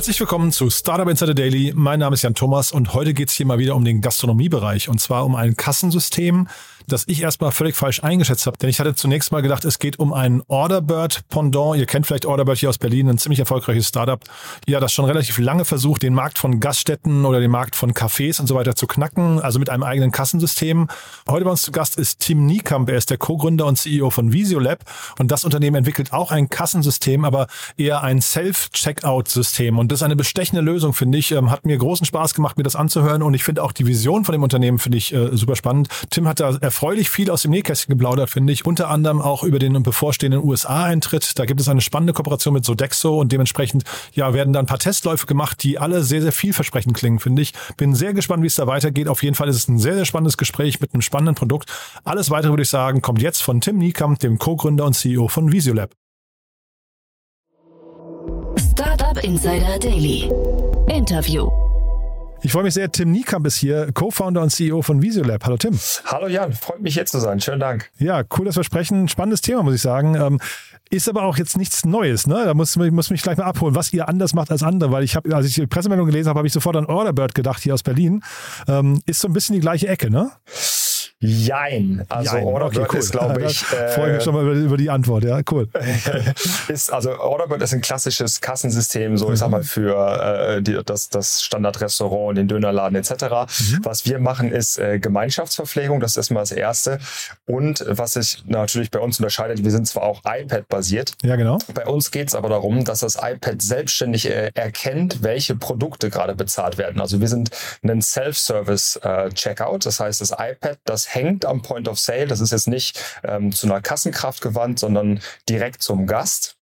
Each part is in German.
Herzlich willkommen zu Startup Insider Daily. Mein Name ist Jan Thomas und heute geht es hier mal wieder um den Gastronomiebereich und zwar um ein Kassensystem, das ich erstmal völlig falsch eingeschätzt habe. Denn ich hatte zunächst mal gedacht, es geht um ein Orderbird-Pendant. Ihr kennt vielleicht Orderbird hier aus Berlin, ein ziemlich erfolgreiches Startup, ja, das schon relativ lange versucht, den Markt von Gaststätten oder den Markt von Cafés und so weiter zu knacken, also mit einem eigenen Kassensystem. Heute bei uns zu Gast ist Tim Niekamp. Er ist der Co-Gründer und CEO von Visiolab und das Unternehmen entwickelt auch ein Kassensystem, aber eher ein Self-Checkout-System. Und das ist eine bestechende Lösung, finde ich. Ähm, hat mir großen Spaß gemacht, mir das anzuhören und ich finde auch die Vision von dem Unternehmen finde ich äh, super spannend. Tim hat da erfreulich viel aus dem Nähkästchen geplaudert, finde ich. Unter anderem auch über den bevorstehenden USA-Eintritt. Da gibt es eine spannende Kooperation mit Sodexo und dementsprechend ja, werden da ein paar Testläufe gemacht, die alle sehr, sehr vielversprechend klingen, finde ich. Bin sehr gespannt, wie es da weitergeht. Auf jeden Fall ist es ein sehr, sehr spannendes Gespräch mit einem spannenden Produkt. Alles weitere würde ich sagen, kommt jetzt von Tim Niekamp, dem Co-Gründer und CEO von Visiolab. Startup Insider Daily. Interview. Ich freue mich sehr, Tim Niekamp ist hier, Co-Founder und CEO von Visiolab. Hallo Tim. Hallo Jan, freut mich hier zu sein. Schönen Dank. Ja, cool, dass wir sprechen. Spannendes Thema, muss ich sagen. Ähm, ist aber auch jetzt nichts Neues, ne? Da muss, muss mich gleich mal abholen, was ihr anders macht als andere, weil ich habe, als ich die Pressemeldung gelesen habe, habe ich sofort an Orderbird gedacht, hier aus Berlin. Ähm, ist so ein bisschen die gleiche Ecke, ne? Jein. Also Jein. Orderbird okay, cool. ist, glaube ich. Äh, freue mich schon mal über, über, die Antwort, ja, cool. ist, also Orderbird ist ein klassisches Kassensystem, so mhm. ich sag mal, für äh, die, das, das Standardrestaurant, den Dönerladen etc. Mhm. Was wir machen, ist äh, Gemeinschaftsverpflegung, das ist erstmal das Erste. Und was sich natürlich bei uns unterscheidet, wir sind zwar auch iPad-basiert. Ja, genau. Bei uns geht es aber darum, dass das iPad selbstständig äh, erkennt, welche Produkte gerade bezahlt werden. Also wir sind ein Self-Service-Checkout, äh, das heißt, das iPad, das hängt am Point of Sale. Das ist jetzt nicht ähm, zu einer Kassenkraft gewandt, sondern direkt zum Gast.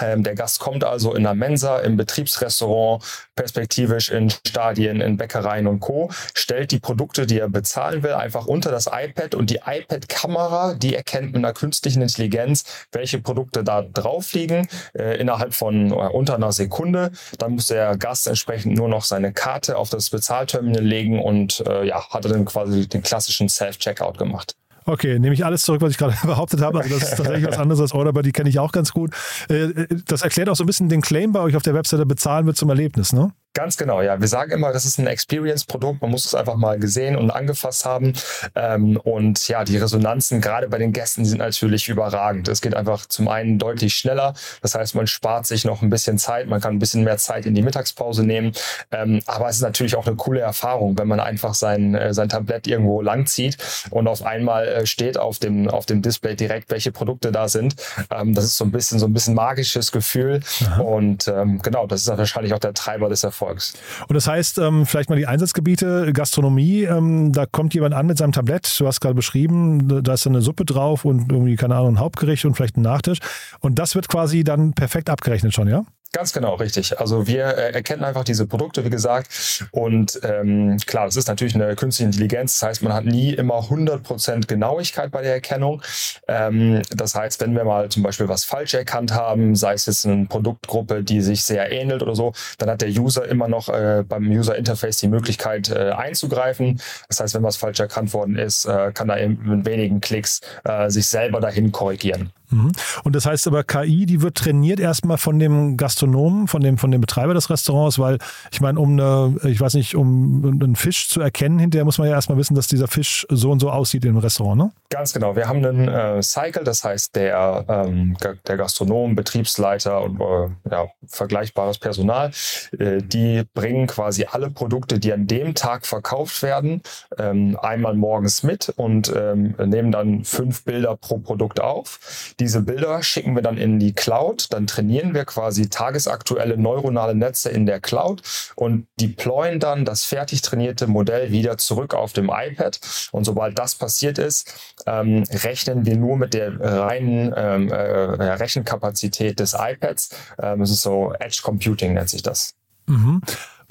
Ähm, der Gast kommt also in der Mensa, im Betriebsrestaurant, perspektivisch in Stadien, in Bäckereien und Co., stellt die Produkte, die er bezahlen will, einfach unter das iPad und die iPad-Kamera, die erkennt mit einer künstlichen Intelligenz, welche Produkte da drauf liegen, äh, innerhalb von äh, unter einer Sekunde. Dann muss der Gast entsprechend nur noch seine Karte auf das Bezahlterminal legen und äh, ja, hat er dann quasi den klassischen Self-Checkout gemacht. Okay, nehme ich alles zurück, was ich gerade behauptet habe. Also das ist tatsächlich was anderes als Order, die kenne ich auch ganz gut. Äh, das erklärt auch so ein bisschen den Claim bei euch auf der Webseite, bezahlen wird zum Erlebnis, ne? Ganz genau, ja. Wir sagen immer, das ist ein Experience-Produkt. Man muss es einfach mal gesehen und angefasst haben. Ähm, und ja, die Resonanzen gerade bei den Gästen sind natürlich überragend. Es geht einfach zum einen deutlich schneller. Das heißt, man spart sich noch ein bisschen Zeit. Man kann ein bisschen mehr Zeit in die Mittagspause nehmen. Ähm, aber es ist natürlich auch eine coole Erfahrung, wenn man einfach sein, äh, sein Tablett irgendwo langzieht und auf einmal äh, steht auf dem, auf dem Display direkt, welche Produkte da sind. Ähm, das ist so ein bisschen, so ein bisschen magisches Gefühl. Aha. Und ähm, genau, das ist wahrscheinlich auch der Treiber des Erfolgs. Erfolgs. Und das heißt, ähm, vielleicht mal die Einsatzgebiete, Gastronomie, ähm, da kommt jemand an mit seinem Tablett, du hast gerade beschrieben, da ist dann eine Suppe drauf und irgendwie, keine Ahnung, ein Hauptgericht und vielleicht ein Nachtisch. Und das wird quasi dann perfekt abgerechnet schon, ja? Ganz genau, richtig. Also wir äh, erkennen einfach diese Produkte, wie gesagt. Und ähm, klar, das ist natürlich eine künstliche Intelligenz. Das heißt, man hat nie immer 100% Genauigkeit bei der Erkennung. Ähm, das heißt, wenn wir mal zum Beispiel was falsch erkannt haben, sei es jetzt eine Produktgruppe, die sich sehr ähnelt oder so, dann hat der User immer noch äh, beim User Interface die Möglichkeit äh, einzugreifen. Das heißt, wenn was falsch erkannt worden ist, äh, kann er mit wenigen Klicks äh, sich selber dahin korrigieren. Mhm. Und das heißt aber, KI, die wird trainiert erstmal von dem Gastronomen, von dem, von dem Betreiber des Restaurants, weil ich meine, um eine, ich weiß nicht, um einen Fisch zu erkennen, hinterher muss man ja erstmal wissen, dass dieser Fisch so und so aussieht im Restaurant, ne? Ganz genau. Wir haben einen äh, Cycle, das heißt, der, ähm, der Gastronom, Betriebsleiter und äh, ja, vergleichbares Personal, äh, die bringen quasi alle Produkte, die an dem Tag verkauft werden, ähm, einmal morgens mit und ähm, nehmen dann fünf Bilder pro Produkt auf. Diese Bilder schicken wir dann in die Cloud, dann trainieren wir quasi tagesaktuelle neuronale Netze in der Cloud und deployen dann das fertig trainierte Modell wieder zurück auf dem iPad. Und sobald das passiert ist, ähm, rechnen wir nur mit der reinen ähm, äh, Rechenkapazität des iPads. Ähm, es ist so Edge Computing nennt sich das. Mhm.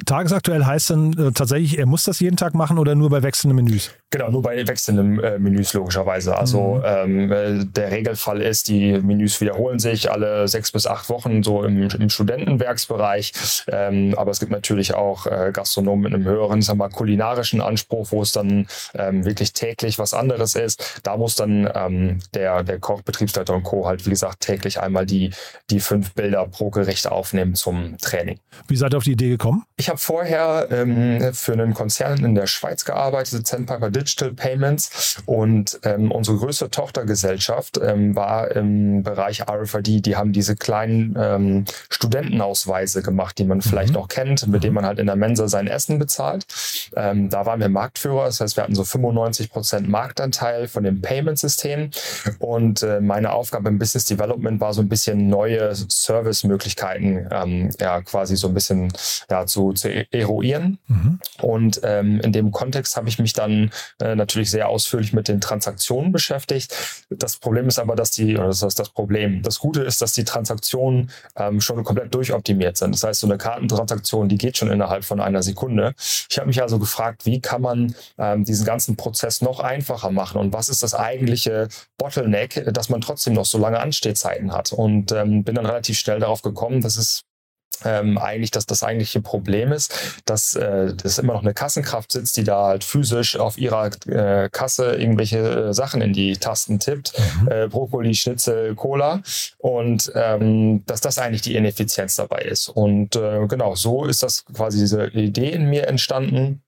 Tagesaktuell heißt dann äh, tatsächlich, er muss das jeden Tag machen oder nur bei wechselnden Menüs? Genau, nur bei wechselnden äh, Menüs logischerweise. Also mhm. ähm, äh, der Regelfall ist, die Menüs wiederholen sich alle sechs bis acht Wochen so im, im Studentenwerksbereich. Ähm, aber es gibt natürlich auch äh, Gastronomen mit einem höheren, sagen wir mal, kulinarischen Anspruch, wo es dann ähm, wirklich täglich was anderes ist. Da muss dann ähm, der, der Koch, Betriebsleiter und Co. halt, wie gesagt, täglich einmal die, die fünf Bilder pro Gericht aufnehmen zum Training. Wie seid ihr auf die Idee gekommen? Ich habe vorher ähm, für einen Konzern in der Schweiz gearbeitet, Zenpiper Digital Payments. Und ähm, unsere größte Tochtergesellschaft ähm, war im Bereich RFID. Die haben diese kleinen ähm, Studentenausweise gemacht, die man vielleicht mhm. noch kennt, mit denen man halt in der Mensa sein Essen bezahlt. Ähm, da waren wir Marktführer. Das heißt, wir hatten so 95 Prozent Marktanteil von dem Payment-System. Und äh, meine Aufgabe im Business Development war so ein bisschen neue Service-Möglichkeiten, ähm, ja, quasi so ein bisschen ja, zu zu, eruieren. Mhm. Und ähm, in dem Kontext habe ich mich dann äh, natürlich sehr ausführlich mit den Transaktionen beschäftigt. Das Problem ist aber, dass die, oder das ist das Problem. Das Gute ist, dass die Transaktionen ähm, schon komplett durchoptimiert sind. Das heißt, so eine Kartentransaktion, die geht schon innerhalb von einer Sekunde. Ich habe mich also gefragt, wie kann man ähm, diesen ganzen Prozess noch einfacher machen und was ist das eigentliche Bottleneck, dass man trotzdem noch so lange Anstehzeiten hat. Und ähm, bin dann relativ schnell darauf gekommen, dass es ähm, eigentlich, dass das eigentliche Problem ist, dass äh, das immer noch eine Kassenkraft sitzt, die da halt physisch auf ihrer äh, Kasse irgendwelche äh, Sachen in die Tasten tippt, mhm. äh, Brokkoli, Schnitzel, Cola und ähm, dass das eigentlich die Ineffizienz dabei ist. Und äh, genau, so ist das quasi diese Idee in mir entstanden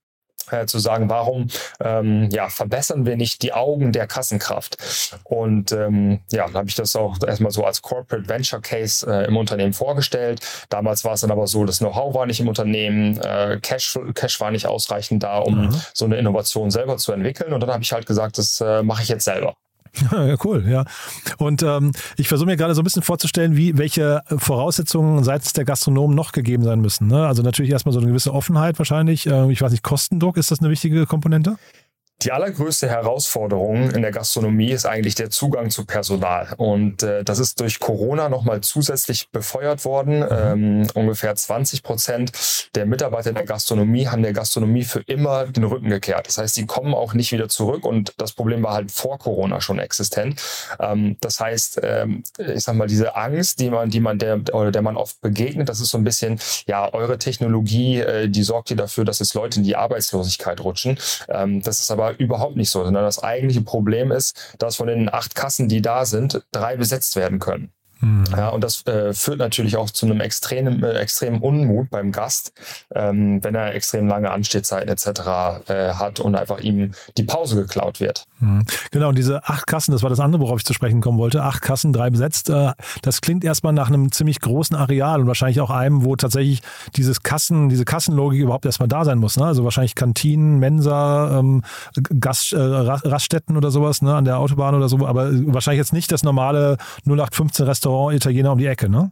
äh, zu sagen, warum ähm, ja, verbessern wir nicht die Augen der Kassenkraft? Und ähm, ja, dann habe ich das auch erstmal so als Corporate Venture Case äh, im Unternehmen vorgestellt. Damals war es dann aber so, das Know-how war nicht im Unternehmen, äh, Cash, Cash war nicht ausreichend da, um mhm. so eine Innovation selber zu entwickeln. Und dann habe ich halt gesagt, das äh, mache ich jetzt selber. Ja, cool, ja. Und ähm, ich versuche mir gerade so ein bisschen vorzustellen, wie welche Voraussetzungen seitens der Gastronomen noch gegeben sein müssen. Ne? Also natürlich erstmal so eine gewisse Offenheit wahrscheinlich. Äh, ich weiß nicht, Kostendruck, ist das eine wichtige Komponente? Die allergrößte Herausforderung in der Gastronomie ist eigentlich der Zugang zu Personal. Und äh, das ist durch Corona nochmal zusätzlich befeuert worden. Mhm. Ähm, ungefähr 20 Prozent der Mitarbeiter in der Gastronomie haben der Gastronomie für immer den Rücken gekehrt. Das heißt, sie kommen auch nicht wieder zurück. Und das Problem war halt vor Corona schon existent. Ähm, das heißt, ähm, ich sag mal, diese Angst, die man, die man der, oder der man oft begegnet, das ist so ein bisschen, ja, eure Technologie, äh, die sorgt hier dafür, dass es Leute in die Arbeitslosigkeit rutschen. Ähm, das ist aber überhaupt nicht so, sondern das eigentliche Problem ist, dass von den acht Kassen, die da sind, drei besetzt werden können. Ja, und das äh, führt natürlich auch zu einem extremen, äh, extremen Unmut beim Gast, ähm, wenn er extrem lange Anstehzeiten etc. Äh, hat und einfach ihm die Pause geklaut wird. Mhm. Genau, und diese acht Kassen, das war das andere, worauf ich zu sprechen kommen wollte. Acht Kassen, drei besetzt. Äh, das klingt erstmal nach einem ziemlich großen Areal und wahrscheinlich auch einem, wo tatsächlich dieses Kassen, diese Kassenlogik überhaupt erstmal da sein muss. Ne? Also wahrscheinlich Kantinen, Mensa, ähm, Gast, äh, Raststätten oder sowas ne? an der Autobahn oder so, aber wahrscheinlich jetzt nicht das normale 0815 Restaurant Restaurant Italiener um die Ecke, ne?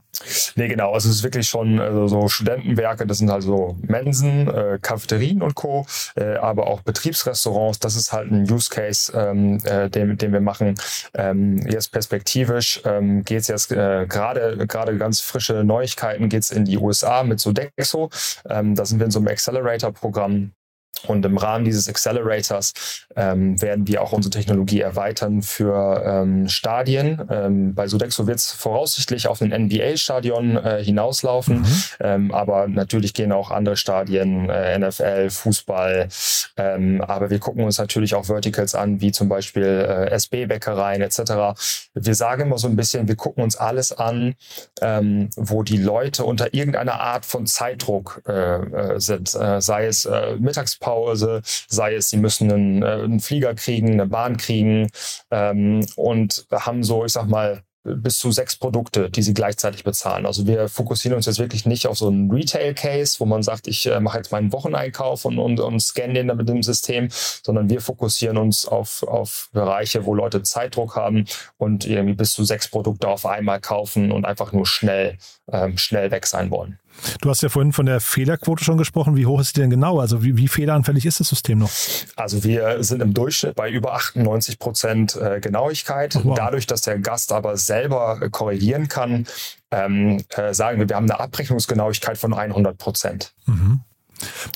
Nee, genau. Also es ist wirklich schon also so Studentenwerke, das sind halt so Mensen, äh, Cafeterien und Co., äh, aber auch Betriebsrestaurants. Das ist halt ein Use Case, ähm, äh, den, den wir machen. Ähm, jetzt perspektivisch ähm, geht es jetzt äh, gerade ganz frische Neuigkeiten geht es in die USA mit Sodexo. Ähm, da sind wir in so einem Accelerator-Programm und im Rahmen dieses Accelerators ähm, werden wir auch unsere Technologie erweitern für ähm, Stadien. Ähm, bei Sodexo wird es voraussichtlich auf ein NBA-Stadion äh, hinauslaufen, mhm. ähm, aber natürlich gehen auch andere Stadien, äh, NFL, Fußball. Ähm, aber wir gucken uns natürlich auch Verticals an, wie zum Beispiel äh, SB-Bäckereien etc. Wir sagen immer so ein bisschen, wir gucken uns alles an, ähm, wo die Leute unter irgendeiner Art von Zeitdruck äh, äh sind, äh, sei es äh, Mittagspause, Mittagspause, sei es, sie müssen einen, äh, einen Flieger kriegen, eine Bahn kriegen ähm, und haben so, ich sag mal, bis zu sechs Produkte, die sie gleichzeitig bezahlen. Also wir fokussieren uns jetzt wirklich nicht auf so einen Retail-Case, wo man sagt, ich äh, mache jetzt meinen Wocheneinkauf und, und, und scanne den dann mit dem System, sondern wir fokussieren uns auf, auf Bereiche, wo Leute Zeitdruck haben und irgendwie bis zu sechs Produkte auf einmal kaufen und einfach nur schnell, ähm, schnell weg sein wollen. Du hast ja vorhin von der Fehlerquote schon gesprochen. Wie hoch ist die denn genau? Also wie, wie fehleranfällig ist das System noch? Also wir sind im Durchschnitt bei über 98 Prozent äh, Genauigkeit. Oh, wow. Dadurch, dass der Gast aber selber äh, korrigieren kann, ähm, äh, sagen wir, wir haben eine Abrechnungsgenauigkeit von 100 Prozent. Mhm.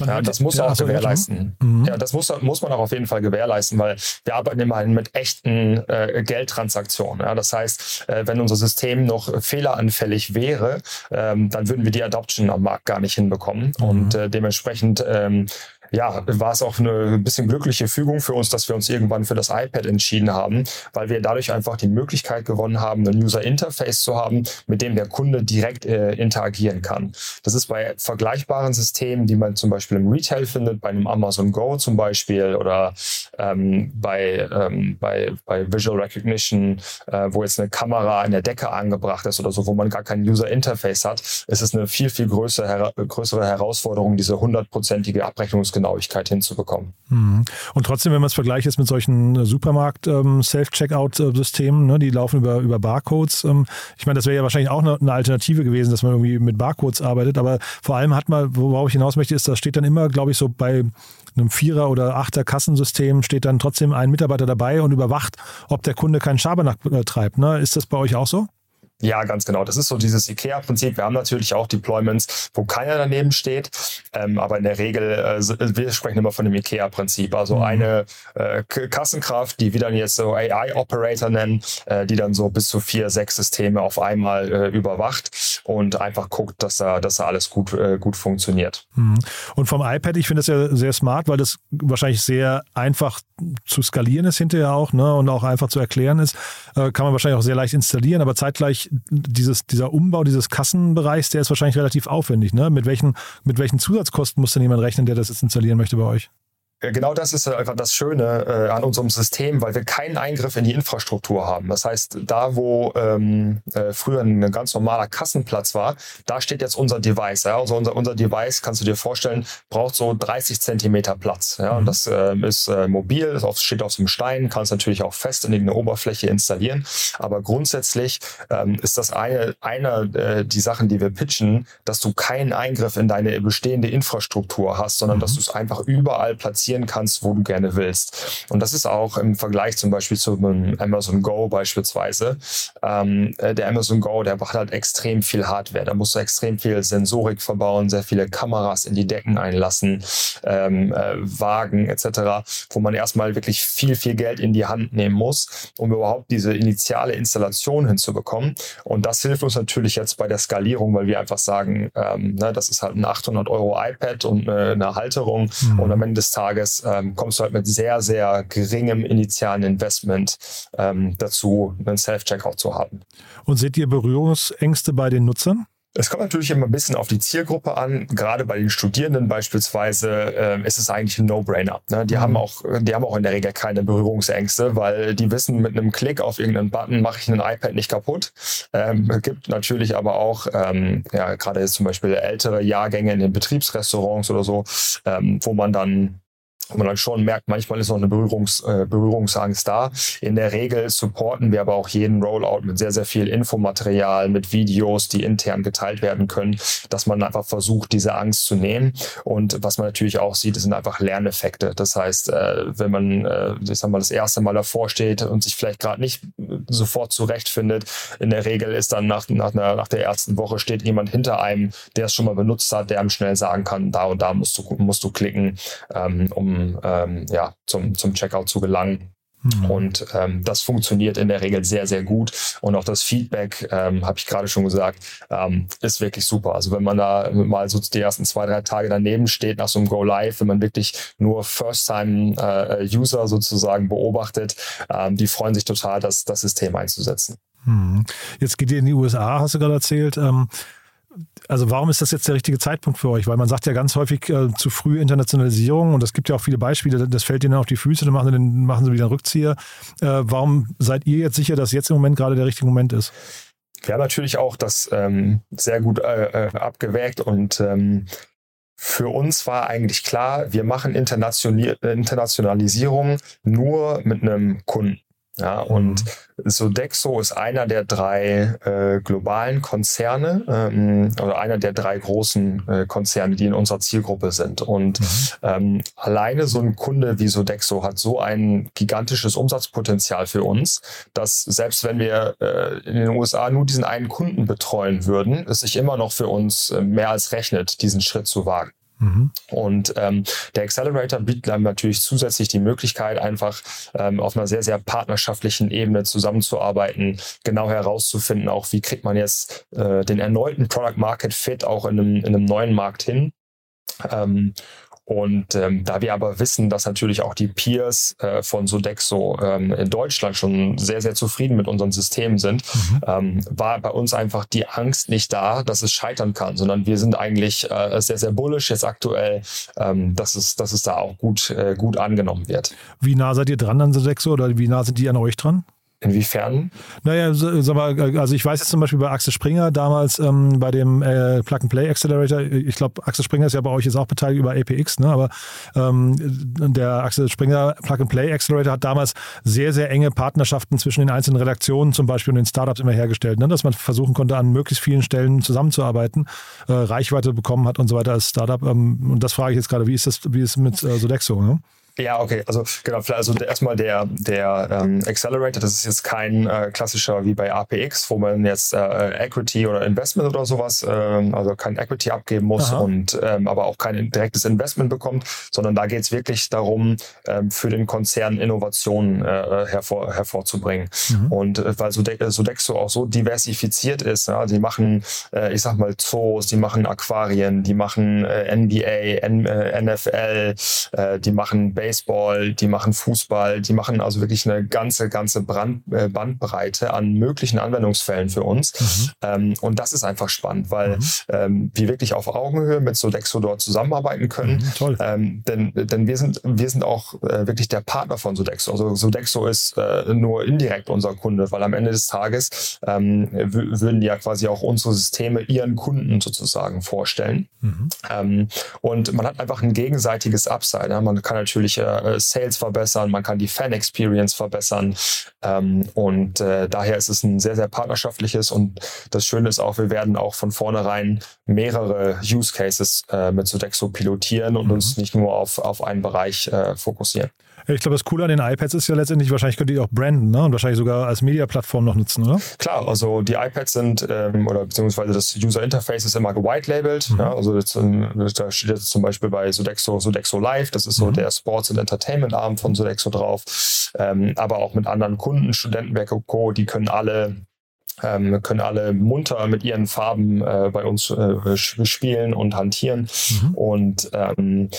Ja, das muss ja, auch gewährleisten. Mhm. Ja, das muss, muss man auch auf jeden Fall gewährleisten, weil wir arbeiten immerhin mit echten äh, Geldtransaktionen. Ja, das heißt, äh, wenn unser System noch fehleranfällig wäre, ähm, dann würden wir die Adoption am Markt gar nicht hinbekommen. Mhm. Und äh, dementsprechend ähm, ja, war es auch eine bisschen glückliche Fügung für uns, dass wir uns irgendwann für das iPad entschieden haben, weil wir dadurch einfach die Möglichkeit gewonnen haben, ein User Interface zu haben, mit dem der Kunde direkt äh, interagieren kann. Das ist bei vergleichbaren Systemen, die man zum Beispiel im Retail findet, bei einem Amazon Go zum Beispiel oder ähm, bei, ähm, bei, bei Visual Recognition, äh, wo jetzt eine Kamera in der Decke angebracht ist oder so, wo man gar kein User Interface hat, ist es eine viel, viel größere, größere Herausforderung, diese hundertprozentige Abrechnungs Genauigkeit hinzubekommen. Mhm. Und trotzdem, wenn man es vergleicht jetzt mit solchen äh, Supermarkt-Self-Checkout-Systemen, ähm, ne, die laufen über, über Barcodes. Ähm, ich meine, das wäre ja wahrscheinlich auch eine, Alternative gewesen, dass man irgendwie mit Barcodes arbeitet. Aber vor allem hat man, worauf ich hinaus möchte, ist, da steht dann immer, glaube ich, so bei einem Vierer- oder Achter-Kassensystem steht dann trotzdem ein Mitarbeiter dabei und überwacht, ob der Kunde keinen Schabernack äh, treibt. Ne? Ist das bei euch auch so? Ja, ganz genau. Das ist so dieses IKEA-Prinzip. Wir haben natürlich auch Deployments, wo keiner daneben steht, ähm, aber in der Regel, äh, wir sprechen immer von dem IKEA-Prinzip. Also mhm. eine äh, Kassenkraft, die wir dann jetzt so AI-Operator nennen, äh, die dann so bis zu vier, sechs Systeme auf einmal äh, überwacht und einfach guckt, dass da, dass da alles gut, äh, gut funktioniert. Mhm. Und vom iPad, ich finde das ja sehr smart, weil das wahrscheinlich sehr einfach zu skalieren ist hinterher auch ne, und auch einfach zu erklären ist. Äh, kann man wahrscheinlich auch sehr leicht installieren, aber zeitgleich dieses, dieser Umbau dieses Kassenbereichs, der ist wahrscheinlich relativ aufwendig. Ne? Mit, welchen, mit welchen Zusatzkosten muss denn jemand rechnen, der das jetzt installieren möchte bei euch? Genau das ist einfach das Schöne äh, an unserem System, weil wir keinen Eingriff in die Infrastruktur haben. Das heißt, da wo ähm, äh, früher ein ganz normaler Kassenplatz war, da steht jetzt unser Device. Ja? Also unser, unser Device, kannst du dir vorstellen, braucht so 30 Zentimeter Platz. Ja? Und mhm. das äh, ist mobil, das auf, steht auf so einem Stein, kannst natürlich auch fest in eine Oberfläche installieren. Aber grundsätzlich ähm, ist das eine, eine äh, die Sachen, die wir pitchen, dass du keinen Eingriff in deine bestehende Infrastruktur hast, sondern mhm. dass du es einfach überall platzierst platzieren kannst, wo du gerne willst. Und das ist auch im Vergleich zum Beispiel zu Amazon Go beispielsweise. Ähm, äh, der Amazon Go, der hat halt extrem viel Hardware. Da musst du extrem viel Sensorik verbauen, sehr viele Kameras in die Decken einlassen, ähm, äh, Wagen etc., wo man erstmal wirklich viel, viel Geld in die Hand nehmen muss, um überhaupt diese initiale Installation hinzubekommen. Und das hilft uns natürlich jetzt bei der Skalierung, weil wir einfach sagen, ähm, ne, das ist halt ein 800 Euro iPad und eine, eine Halterung. Mhm. Und am Ende des Tages Tages ähm, kommst du halt mit sehr, sehr geringem initialen Investment ähm, dazu, einen Self-Checkout zu haben. Und seht ihr Berührungsängste bei den Nutzern? Es kommt natürlich immer ein bisschen auf die Zielgruppe an. Gerade bei den Studierenden beispielsweise äh, ist es eigentlich ein No-Brainer. Ne? Die, mhm. haben auch, die haben auch in der Regel keine Berührungsängste, weil die wissen, mit einem Klick auf irgendeinen Button mache ich ein iPad nicht kaputt. Ähm, gibt natürlich aber auch, ähm, ja, gerade jetzt zum Beispiel ältere Jahrgänge in den Betriebsrestaurants oder so, ähm, wo man dann wo man dann schon merkt, manchmal ist noch eine Berührungs, äh, Berührungsangst da. In der Regel supporten wir aber auch jeden Rollout mit sehr, sehr viel Infomaterial, mit Videos, die intern geteilt werden können, dass man einfach versucht, diese Angst zu nehmen. Und was man natürlich auch sieht, sind einfach Lerneffekte. Das heißt, äh, wenn man, äh, ich sag mal, das erste Mal davor steht und sich vielleicht gerade nicht sofort zurechtfindet, in der Regel ist dann nach, nach, einer, nach der ersten Woche steht jemand hinter einem, der es schon mal benutzt hat, der einem schnell sagen kann, da und da musst du, musst du klicken, ähm, um ähm, ja, zum, zum Checkout zu gelangen. Mhm. Und ähm, das funktioniert in der Regel sehr, sehr gut. Und auch das Feedback, ähm, habe ich gerade schon gesagt, ähm, ist wirklich super. Also wenn man da mal so die ersten zwei, drei Tage daneben steht nach so einem Go Live, wenn man wirklich nur First-Time-User äh, sozusagen beobachtet, ähm, die freuen sich total, das, das System einzusetzen. Mhm. Jetzt geht ihr in die USA, hast du gerade erzählt. Ähm, also warum ist das jetzt der richtige Zeitpunkt für euch? Weil man sagt ja ganz häufig äh, zu früh Internationalisierung und es gibt ja auch viele Beispiele, das fällt ihnen auf die Füße, dann machen sie, den, machen sie wieder einen Rückzieher. Äh, warum seid ihr jetzt sicher, dass jetzt im Moment gerade der richtige Moment ist? Wir haben natürlich auch das ähm, sehr gut äh, äh abgewägt und ähm, für uns war eigentlich klar, wir machen Internationalisierung nur mit einem Kunden. Ja, und mhm. Sodexo ist einer der drei äh, globalen Konzerne ähm, oder einer der drei großen äh, Konzerne, die in unserer Zielgruppe sind. Und mhm. ähm, alleine so ein Kunde wie Sodexo hat so ein gigantisches Umsatzpotenzial für uns, dass selbst wenn wir äh, in den USA nur diesen einen Kunden betreuen würden, es sich immer noch für uns äh, mehr als rechnet, diesen Schritt zu wagen. Und ähm, der Accelerator bietet einem natürlich zusätzlich die Möglichkeit, einfach ähm, auf einer sehr, sehr partnerschaftlichen Ebene zusammenzuarbeiten, genau herauszufinden, auch wie kriegt man jetzt äh, den erneuten Product Market Fit auch in einem, in einem neuen Markt hin. Ähm, und ähm, da wir aber wissen, dass natürlich auch die Peers äh, von Sodexo ähm, in Deutschland schon sehr, sehr zufrieden mit unseren Systemen sind, mhm. ähm, war bei uns einfach die Angst nicht da, dass es scheitern kann, sondern wir sind eigentlich äh, sehr, sehr bullish jetzt aktuell, ähm, dass, es, dass es da auch gut, äh, gut angenommen wird. Wie nah seid ihr dran an Sodexo oder wie nah sind die an euch dran? Inwiefern? Naja, sag mal, also ich weiß jetzt zum Beispiel bei Axel Springer damals ähm, bei dem äh, Plug-and-Play Accelerator, ich glaube, Axel Springer ist ja bei euch jetzt auch beteiligt über APX, ne? aber ähm, der Axel Springer Plug-and-Play Accelerator hat damals sehr, sehr enge Partnerschaften zwischen den einzelnen Redaktionen zum Beispiel und den Startups immer hergestellt, ne? dass man versuchen konnte, an möglichst vielen Stellen zusammenzuarbeiten, äh, Reichweite bekommen hat und so weiter als Startup. Ähm, und das frage ich jetzt gerade, wie ist das, wie ist es mit äh, Sodexo? Ne? Ja, okay. Also genau, also erstmal der, der ähm, Accelerator, das ist jetzt kein äh, klassischer wie bei APX, wo man jetzt äh, Equity oder Investment oder sowas, ähm, also kein Equity abgeben muss Aha. und ähm, aber auch kein direktes Investment bekommt, sondern da geht es wirklich darum, ähm, für den Konzern Innovationen äh, hervor, hervorzubringen. Mhm. Und äh, weil Sodexo auch so diversifiziert ist, ja, die machen, äh, ich sag mal, Zoos, die machen Aquarien, die machen äh, NBA, N, äh, NFL, äh, die machen Base Baseball, die machen Fußball, die machen also wirklich eine ganze, ganze Brand, äh, Bandbreite an möglichen Anwendungsfällen für uns. Mhm. Ähm, und das ist einfach spannend, weil mhm. ähm, wir wirklich auf Augenhöhe mit Sodexo dort zusammenarbeiten können. Mhm, toll. Ähm, denn, denn wir sind, wir sind auch äh, wirklich der Partner von Sodexo. Also Sodexo ist äh, nur indirekt unser Kunde, weil am Ende des Tages ähm, würden die ja quasi auch unsere Systeme ihren Kunden sozusagen vorstellen. Mhm. Ähm, und man hat einfach ein gegenseitiges Upside. Ja? Man kann natürlich äh, Sales verbessern, man kann die Fan-Experience verbessern. Ähm, und äh, daher ist es ein sehr, sehr partnerschaftliches und das Schöne ist auch, wir werden auch von vornherein mehrere Use Cases äh, mit Sodexo pilotieren und mhm. uns nicht nur auf, auf einen Bereich äh, fokussieren. Ich glaube, das Coole an den iPads ist ja letztendlich, wahrscheinlich könnt ihr auch branden ne? und wahrscheinlich sogar als Media-Plattform noch nutzen, oder? Klar, also die iPads sind, ähm, oder beziehungsweise das User Interface ist immer gewhite-labelt. Mhm. Ja? Also jetzt, da steht jetzt zum Beispiel bei Sodexo, Sodexo Live, das ist so mhm. der Sports- und Entertainment-Arm von Sodexo drauf. Ähm, aber auch mit anderen Kunden, Studentenwerke und Co., die können alle ähm, können alle munter mit ihren Farben äh, bei uns äh, spielen und hantieren. Mhm. Und ähm,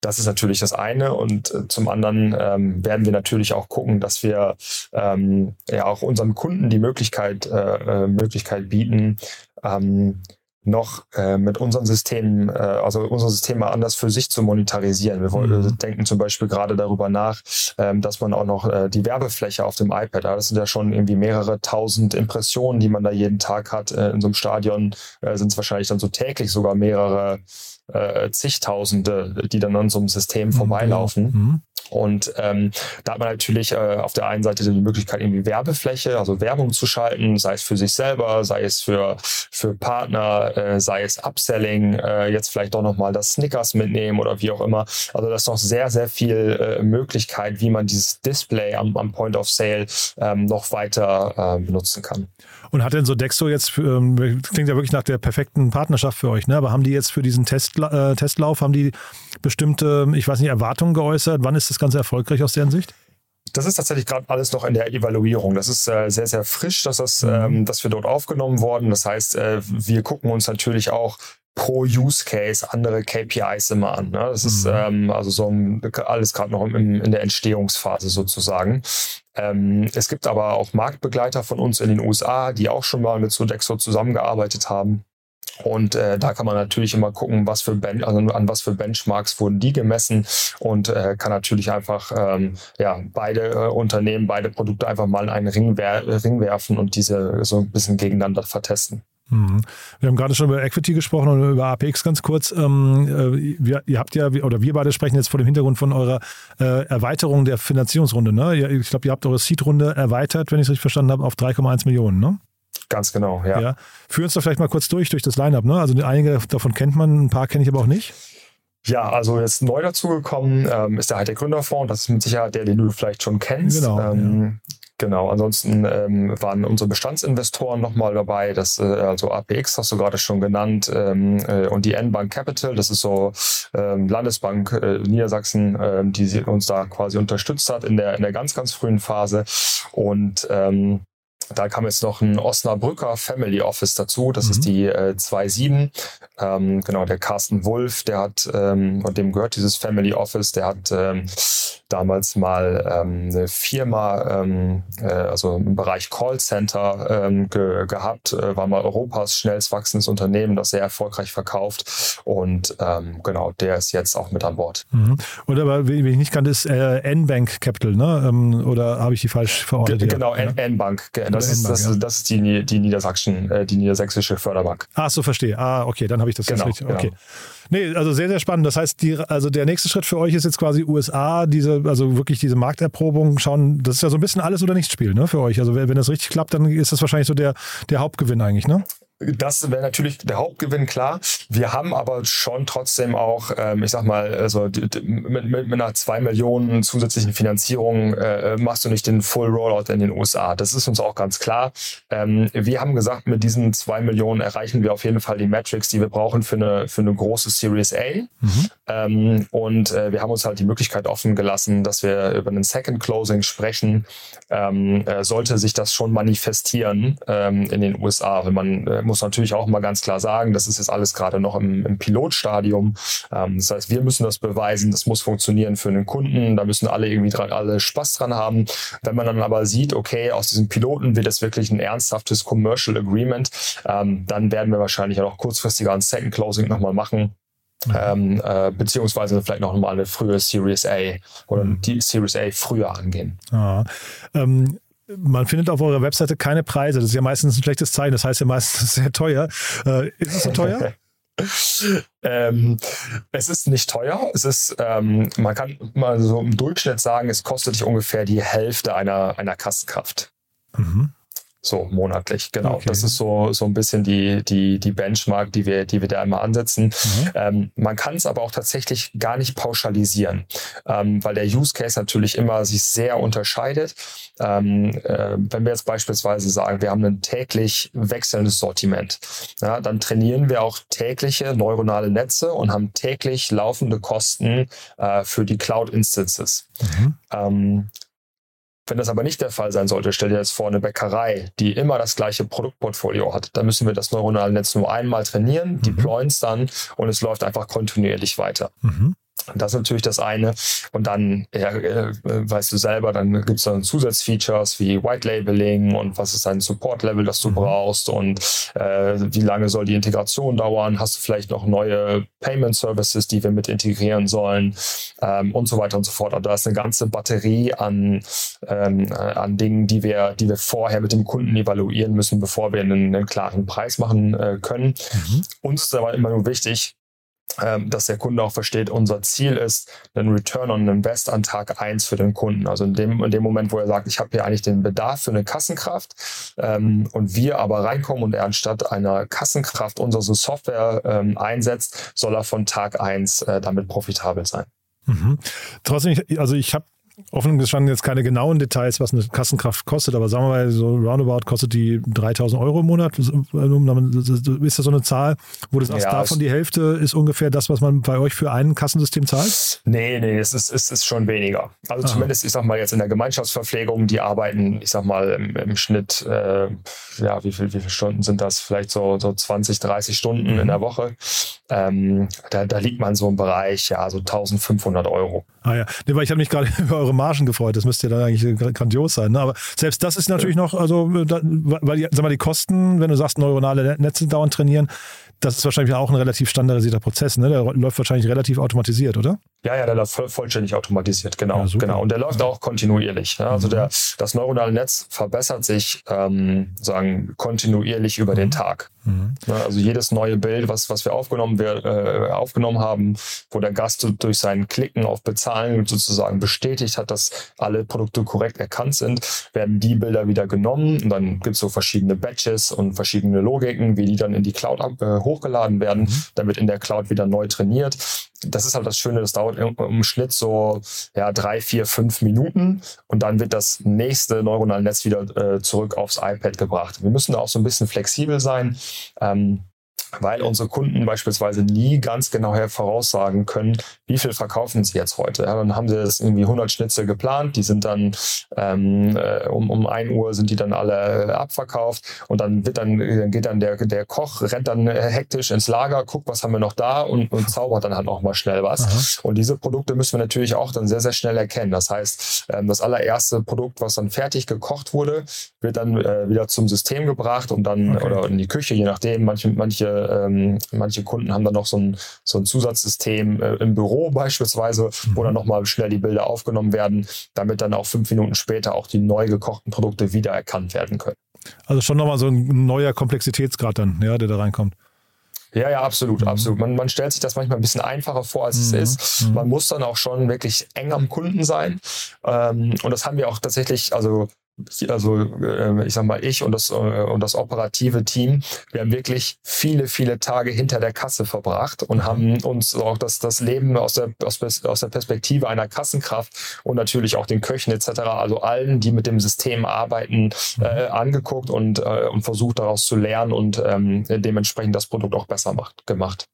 das ist natürlich das eine. Und äh, zum anderen ähm, werden wir natürlich auch gucken, dass wir ähm, ja auch unseren Kunden die Möglichkeit, äh, äh Möglichkeit bieten, ähm, noch äh, mit unseren Systemen, äh, also unsere Systeme anders für sich zu monetarisieren. Wir wollen, mhm. denken zum Beispiel gerade darüber nach, ähm, dass man auch noch äh, die Werbefläche auf dem iPad, das sind ja schon irgendwie mehrere tausend Impressionen, die man da jeden Tag hat. Äh, in so einem Stadion äh, sind es wahrscheinlich dann so täglich sogar mehrere äh, zigtausende, die dann an so einem System mhm. vorbeilaufen. Mhm. Und ähm, da hat man natürlich äh, auf der einen Seite die Möglichkeit, irgendwie Werbefläche, also Werbung zu schalten, sei es für sich selber, sei es für, für Partner, äh, sei es Upselling, äh, jetzt vielleicht doch nochmal das Snickers mitnehmen oder wie auch immer. Also das ist noch sehr, sehr viel äh, Möglichkeit, wie man dieses Display am, am Point of Sale ähm, noch weiter äh, benutzen kann. Und hat denn so Dexo jetzt, ähm, klingt ja wirklich nach der perfekten Partnerschaft für euch, ne? aber haben die jetzt für diesen Test, äh, Testlauf, haben die bestimmte, ich weiß nicht, Erwartungen geäußert? Wann ist das Ganze erfolgreich aus deren Sicht? Das ist tatsächlich gerade alles noch in der Evaluierung. Das ist äh, sehr, sehr frisch, dass, das, mhm. ähm, dass wir dort aufgenommen worden. Das heißt, äh, wir gucken uns natürlich auch pro Use Case andere KPIs immer an. Ne? Das mhm. ist ähm, also so ein, alles gerade noch im, in der Entstehungsphase sozusagen. Ähm, es gibt aber auch Marktbegleiter von uns in den USA, die auch schon mal mit Sodexo zusammengearbeitet haben. Und äh, da kann man natürlich immer gucken, was für ben also an was für Benchmarks wurden die gemessen und äh, kann natürlich einfach ähm, ja, beide äh, Unternehmen, beide Produkte einfach mal in einen Ring, wer Ring werfen und diese so ein bisschen gegeneinander vertesten. Mhm. Wir haben gerade schon über Equity gesprochen und über APX ganz kurz. Ähm, äh, wir, ihr habt ja, oder wir beide sprechen jetzt vor dem Hintergrund von eurer äh, Erweiterung der Finanzierungsrunde. Ne? Ich glaube, ihr habt eure Seed-Runde erweitert, wenn ich es richtig verstanden habe, auf 3,1 Millionen. Ne? Ganz genau, ja. ja. Führ uns doch vielleicht mal kurz durch, durch das Line-Up. Ne? Also einige davon kennt man, ein paar kenne ich aber auch nicht. Ja, also jetzt neu dazugekommen ähm, ist der halt der Gründerfonds. Das ist mit Sicherheit der, den du vielleicht schon kennst. Genau. Ähm, ja Genau, ansonsten ähm, waren unsere Bestandsinvestoren nochmal dabei, das, äh, also APX hast du gerade schon genannt ähm, äh, und die N-Bank Capital, das ist so ähm, Landesbank äh, Niedersachsen, äh, die uns da quasi unterstützt hat in der, in der ganz, ganz frühen Phase. Und ähm, da kam jetzt noch ein Osnabrücker Family Office dazu. Das mhm. ist die äh, 2.7. Ähm, genau, der Carsten Wolf, der hat, ähm, und dem gehört dieses Family Office, der hat ähm, damals mal ähm, eine Firma, ähm, äh, also im Bereich Callcenter ähm, ge gehabt, äh, war mal Europas schnellst wachsendes Unternehmen, das sehr erfolgreich verkauft. Und ähm, genau, der ist jetzt auch mit an Bord. Mhm. Und aber, wie ich nicht kannte, ist äh, N-Bank Capital, ne? Ähm, oder habe ich die falsch verortet? G genau, N-Bank. Das, ist, das, ja. das ist die, die Niedersachsen, äh, die niedersächsische Förderbank. Ach so, verstehe. Ah, okay, dann habe ich das genau, jetzt richtig. Okay. Genau. Nee, also sehr, sehr spannend. Das heißt, die, also der nächste Schritt für euch ist jetzt quasi USA, diese, also wirklich diese Markterprobung schauen. Das ist ja so ein bisschen alles oder nichts Spiel, ne, für euch. Also wenn das richtig klappt, dann ist das wahrscheinlich so der, der Hauptgewinn eigentlich, ne? Das wäre natürlich der Hauptgewinn, klar. Wir haben aber schon trotzdem auch, ähm, ich sag mal, also mit, mit, mit einer zwei Millionen zusätzlichen Finanzierung äh, machst du nicht den Full Rollout in den USA. Das ist uns auch ganz klar. Ähm, wir haben gesagt, mit diesen zwei Millionen erreichen wir auf jeden Fall die Metrics, die wir brauchen für eine, für eine große Series A. Mhm. Ähm, und äh, wir haben uns halt die Möglichkeit offen gelassen, dass wir über einen Second Closing sprechen. Ähm, äh, sollte sich das schon manifestieren ähm, in den USA, wenn man äh, muss natürlich auch mal ganz klar sagen, das ist jetzt alles gerade noch im, im Pilotstadium. Ähm, das heißt, wir müssen das beweisen, das muss funktionieren für einen Kunden, da müssen alle irgendwie dran, alle Spaß dran haben. Wenn man dann aber sieht, okay, aus diesem Piloten wird das wirklich ein ernsthaftes Commercial Agreement, ähm, dann werden wir wahrscheinlich auch kurzfristiger ein Second Closing nochmal machen. Ähm, äh, beziehungsweise vielleicht noch mal eine frühe Series A oder die Series A früher angehen. Ja. Ähm, man findet auf eurer Webseite keine Preise. Das ist ja meistens ein schlechtes Zeichen. Das heißt ja meistens sehr teuer. Äh, ist es so teuer? ähm, es ist nicht teuer. Es ist, ähm, man kann mal so im Durchschnitt sagen, es kostet dich ungefähr die Hälfte einer, einer Kassenkraft. Mhm. So monatlich, genau. Okay. Das ist so, so ein bisschen die, die, die Benchmark, die wir, die wir da immer ansetzen. Mhm. Ähm, man kann es aber auch tatsächlich gar nicht pauschalisieren, ähm, weil der Use Case natürlich immer sich sehr unterscheidet. Ähm, äh, wenn wir jetzt beispielsweise sagen, wir haben ein täglich wechselndes Sortiment, ja, dann trainieren wir auch tägliche neuronale Netze und haben täglich laufende Kosten äh, für die Cloud Instances. Mhm. Wenn das aber nicht der Fall sein sollte, stell dir jetzt vor, eine Bäckerei, die immer das gleiche Produktportfolio hat, dann müssen wir das neuronale Netz nur einmal trainieren, mhm. deployen es dann und es läuft einfach kontinuierlich weiter. Mhm. Das ist natürlich das eine. Und dann, ja, äh, weißt du selber, dann gibt es dann Zusatzfeatures wie White Labeling und was ist dein Support-Level, das du mhm. brauchst und äh, wie lange soll die Integration dauern? Hast du vielleicht noch neue Payment Services, die wir mit integrieren sollen ähm, und so weiter und so fort. Also da ist eine ganze Batterie an, ähm, äh, an Dingen, die wir, die wir vorher mit dem Kunden evaluieren müssen, bevor wir einen, einen klaren Preis machen äh, können. Mhm. Uns ist aber immer nur wichtig, dass der Kunde auch versteht, unser Ziel ist ein Return on Invest an Tag eins für den Kunden. Also in dem, in dem Moment, wo er sagt, ich habe hier eigentlich den Bedarf für eine Kassenkraft ähm, und wir aber reinkommen und er anstatt einer Kassenkraft unsere Software ähm, einsetzt, soll er von Tag eins äh, damit profitabel sein. Mhm. Trotzdem, also ich habe offen gestanden jetzt keine genauen Details, was eine Kassenkraft kostet, aber sagen wir mal, so roundabout kostet die 3000 Euro im Monat. Ist das so eine Zahl, wo das ja, davon die Hälfte ist ungefähr das, was man bei euch für ein Kassensystem zahlt? Nee, nee, es ist, es ist schon weniger. Also Aha. zumindest, ich sag mal, jetzt in der Gemeinschaftsverpflegung, die arbeiten, ich sag mal, im, im Schnitt, äh, ja, wie, viel, wie viele Stunden sind das? Vielleicht so, so 20, 30 Stunden mhm. in der Woche. Ähm, da, da liegt man so im Bereich, ja, so 1500 Euro. Ah ja, nee, weil ich habe mich gerade über eure Margen gefreut. Das müsste ja dann eigentlich grandios sein. Ne? Aber selbst das ist natürlich noch, also, da, weil die, sag mal, die Kosten, wenn du sagst, neuronale Netze dauernd trainieren, das ist wahrscheinlich auch ein relativ standardisierter Prozess. Ne? Der läuft wahrscheinlich relativ automatisiert, oder? Ja, ja, der läuft voll, vollständig automatisiert, genau. Ja, genau. Und der läuft auch kontinuierlich. Ne? Also mhm. der, das neuronale Netz verbessert sich ähm, sagen, kontinuierlich über mhm. den Tag. Mhm. Ne? Also jedes neue Bild, was, was wir aufgenommen, wir, äh, aufgenommen haben, wo der Gast durch sein Klicken auf Bezahlen sozusagen bestätigt hat, dass alle Produkte korrekt erkannt sind, werden die Bilder wieder genommen und dann gibt es so verschiedene Batches und verschiedene Logiken, wie die dann in die Cloud äh, hochgeladen werden, mhm. damit in der Cloud wieder neu trainiert. Das ist halt das Schöne, das dauert im, Schnitt so ja, drei, vier, fünf Minuten und dann wird das nächste neuronale Netz wieder äh, zurück aufs iPad gebracht. Wir müssen da auch so ein bisschen flexibel sein. Ähm, weil unsere Kunden beispielsweise nie ganz genau voraussagen können, wie viel verkaufen sie jetzt heute. Ja, dann haben sie das irgendwie 100 Schnitzel geplant, die sind dann ähm, äh, um, um 1 Uhr sind die dann alle abverkauft und dann wird dann, dann geht dann der, der Koch, rennt dann hektisch ins Lager, guckt, was haben wir noch da und, und zaubert dann halt auch mal schnell was. Aha. Und diese Produkte müssen wir natürlich auch dann sehr, sehr schnell erkennen. Das heißt, ähm, das allererste Produkt, was dann fertig gekocht wurde, wird dann äh, wieder zum System gebracht und dann okay. oder in die Küche, je nachdem. Manche, manche ähm, manche Kunden haben dann noch so ein, so ein Zusatzsystem äh, im Büro beispielsweise, mhm. wo dann nochmal schnell die Bilder aufgenommen werden, damit dann auch fünf Minuten später auch die neu gekochten Produkte wiedererkannt werden können. Also schon nochmal so ein neuer Komplexitätsgrad dann, ja, der da reinkommt. Ja, ja, absolut, mhm. absolut. Man, man stellt sich das manchmal ein bisschen einfacher vor, als es mhm. ist. Mhm. Man muss dann auch schon wirklich eng am Kunden sein. Ähm, und das haben wir auch tatsächlich, also also äh, ich sag mal, ich und das, äh, und das operative Team, wir haben wirklich viele, viele Tage hinter der Kasse verbracht und haben uns auch das, das Leben aus der, aus, aus der Perspektive einer Kassenkraft und natürlich auch den Köchen etc., also allen, die mit dem System arbeiten, äh, angeguckt und, äh, und versucht daraus zu lernen und ähm, dementsprechend das Produkt auch besser macht, gemacht.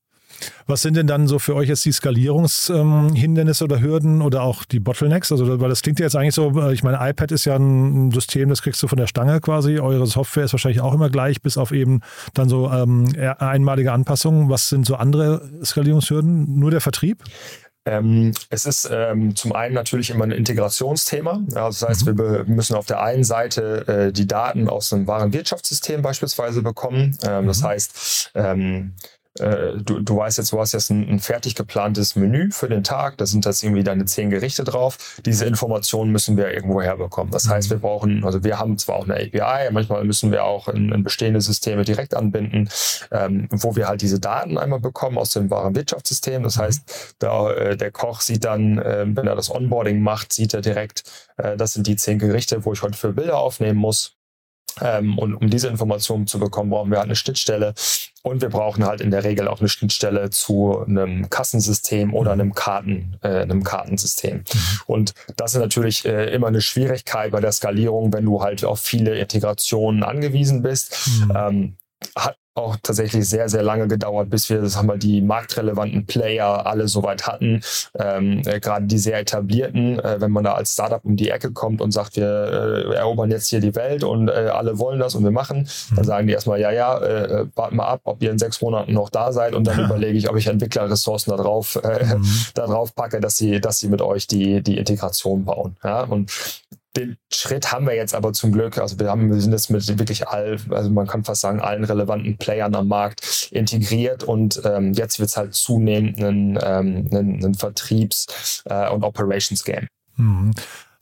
Was sind denn dann so für euch jetzt die Skalierungshindernisse ähm, oder Hürden oder auch die Bottlenecks? Also, weil das klingt ja jetzt eigentlich so, äh, ich meine, iPad ist ja ein System, das kriegst du von der Stange quasi. Eure Software ist wahrscheinlich auch immer gleich, bis auf eben dann so ähm, einmalige Anpassungen. Was sind so andere Skalierungshürden? Nur der Vertrieb? Ähm, es ist ähm, zum einen natürlich immer ein Integrationsthema. Also das heißt, mhm. wir müssen auf der einen Seite äh, die Daten aus einem wahren Wirtschaftssystem beispielsweise bekommen. Ähm, mhm. Das heißt, ähm, äh, du, du weißt jetzt, du hast jetzt ein, ein, fertig geplantes Menü für den Tag, da sind jetzt irgendwie deine zehn Gerichte drauf. Diese Informationen müssen wir irgendwo herbekommen. Das heißt, wir brauchen, also wir haben zwar auch eine API, manchmal müssen wir auch in, in bestehende Systeme direkt anbinden, ähm, wo wir halt diese Daten einmal bekommen aus dem wahren Wirtschaftssystem. Das heißt, der, äh, der Koch sieht dann, äh, wenn er das Onboarding macht, sieht er direkt, äh, das sind die zehn Gerichte, wo ich heute für Bilder aufnehmen muss. Ähm, und um diese Informationen zu bekommen, brauchen wir halt eine Schnittstelle. Und wir brauchen halt in der Regel auch eine Schnittstelle zu einem Kassensystem oder einem Karten, äh, einem Kartensystem. Mhm. Und das ist natürlich äh, immer eine Schwierigkeit bei der Skalierung, wenn du halt auf viele Integrationen angewiesen bist. Mhm. Ähm, hat, auch tatsächlich sehr, sehr lange gedauert, bis wir, das haben wir die marktrelevanten Player alle soweit hatten. Ähm, äh, Gerade die sehr etablierten, äh, wenn man da als Startup um die Ecke kommt und sagt, wir äh, erobern jetzt hier die Welt und äh, alle wollen das und wir machen, mhm. dann sagen die erstmal, ja, ja, äh, warten mal ab, ob ihr in sechs Monaten noch da seid und dann überlege ich, ob ich Entwicklerressourcen da drauf, äh, mhm. da drauf packe, dass sie, dass sie mit euch die, die Integration bauen. Ja? Und den Schritt haben wir jetzt aber zum Glück. Also wir haben, wir sind jetzt mit wirklich all, also man kann fast sagen, allen relevanten Playern am Markt integriert und ähm, jetzt wird es halt zunehmend ein, ähm, ein, ein Vertriebs- äh, und Operations-Game. Mhm.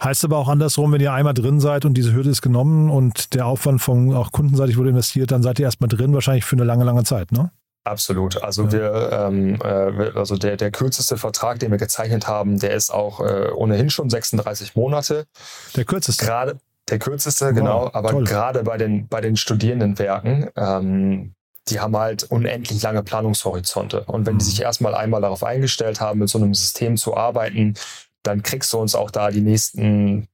Heißt aber auch andersrum, wenn ihr einmal drin seid und diese Hürde ist genommen und der Aufwand von auch kundenseitig wurde investiert, dann seid ihr erstmal drin, wahrscheinlich für eine lange, lange Zeit, ne? Absolut. Also ja. wir, ähm, äh, also der, der kürzeste Vertrag, den wir gezeichnet haben, der ist auch äh, ohnehin schon 36 Monate. Der kürzeste. Gerade der kürzeste, wow, genau. Aber gerade bei den bei den Studierendenwerken, ähm, die haben halt unendlich lange Planungshorizonte. Und wenn mhm. die sich erstmal einmal darauf eingestellt haben, mit so einem System zu arbeiten, dann kriegst du uns auch da die nächsten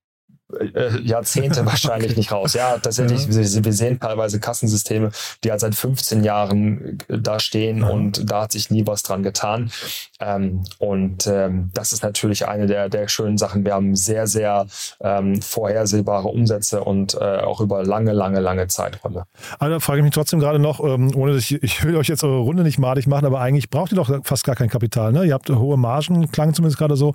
Jahrzehnte wahrscheinlich nicht raus. Ja, tatsächlich, ja. Wir, wir, sehen teilweise Kassensysteme, die halt seit 15 Jahren äh, da stehen ja. und da hat sich nie was dran getan. Ähm, und ähm, das ist natürlich eine der, der schönen Sachen. Wir haben sehr, sehr ähm, vorhersehbare Umsätze und äh, auch über lange, lange, lange Zeiträume. Also da frage ich mich trotzdem gerade noch, ähm, ohne dass ich, ich will euch jetzt eure Runde nicht madig machen, aber eigentlich braucht ihr doch fast gar kein Kapital. Ne? Ihr habt hohe Margen, klang zumindest gerade so,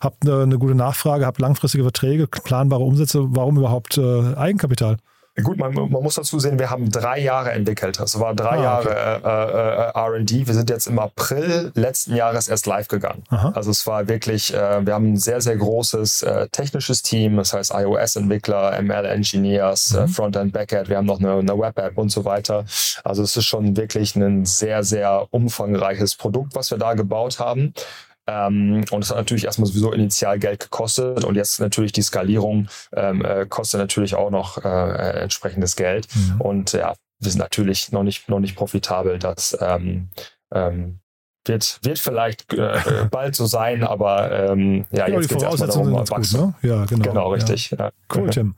habt eine, eine gute Nachfrage, habt langfristige Verträge, planbare Umsätze. Warum überhaupt äh, Eigenkapital? Gut, man, man, muss dazu sehen, wir haben drei Jahre entwickelt. Das war drei ah, okay. Jahre äh, äh, RD. Wir sind jetzt im April letzten Jahres erst live gegangen. Aha. Also es war wirklich, äh, wir haben ein sehr, sehr großes äh, technisches Team, das heißt iOS-Entwickler, ML-Engineers, äh, mhm. Frontend, Backend, wir haben noch eine, eine Web-App und so weiter. Also es ist schon wirklich ein sehr, sehr umfangreiches Produkt, was wir da gebaut haben. Ähm, und es hat natürlich erstmal sowieso initial Geld gekostet und jetzt natürlich die Skalierung ähm, äh, kostet natürlich auch noch äh, äh, entsprechendes Geld. Mhm. Und ja, wir sind natürlich noch nicht, noch nicht profitabel. Das, ähm, ähm, wird, wird vielleicht äh, bald so sein, aber ähm, ja, Ja, jetzt die geht es erstmal darum, gut, ne? Ja, genau. Genau, Ja. richtig. Ja. Cool, Tim.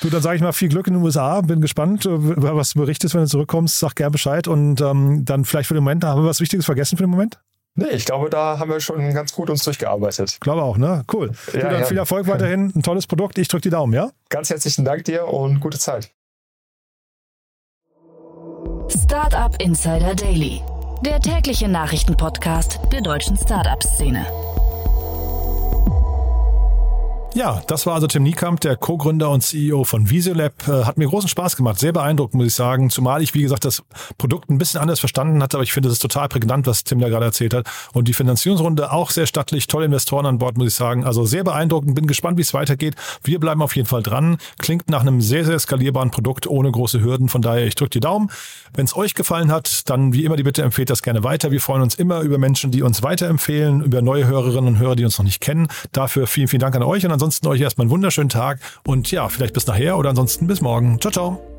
Du, dann sage ich mal viel Glück in den USA. Bin gespannt, äh, was du berichtest, wenn du zurückkommst. Sag gerne Bescheid. Und ähm, dann vielleicht für den Moment, haben wir was Wichtiges vergessen für den Moment? Nee, ich glaube, da haben wir schon ganz gut uns durchgearbeitet. Glaube auch, ne? Cool. du, Ja, dann ja. viel Erfolg weiterhin. Ein tolles Produkt. Ich drücke die Daumen, ja? Ganz herzlichen Dank dir und gute Zeit. Startup Insider Daily, der tägliche Nachrichtenpodcast der deutschen Startup-Szene. Ja, das war also Tim Niekamp, der Co-Gründer und CEO von Visiolab. Äh, Hat mir großen Spaß gemacht, sehr beeindruckt, muss ich sagen. Zumal ich, wie gesagt, das Produkt ein bisschen anders verstanden hatte, aber ich finde, es ist total prägnant, was Tim da gerade erzählt hat. Und die Finanzierungsrunde auch sehr stattlich, tolle Investoren an Bord, muss ich sagen. Also sehr beeindruckend, bin gespannt, wie es weitergeht. Wir bleiben auf jeden Fall dran. Klingt nach einem sehr, sehr skalierbaren Produkt ohne große Hürden. Von daher, ich drücke die Daumen. Wenn es euch gefallen hat, dann wie immer die Bitte empfehlt das gerne weiter. Wir freuen uns immer über Menschen, die uns weiterempfehlen, über neue Hörerinnen und Hörer, die uns noch nicht kennen. Dafür vielen, vielen Dank an euch und ansonsten euch erstmal einen wunderschönen Tag und ja, vielleicht bis nachher oder ansonsten bis morgen. Ciao, ciao.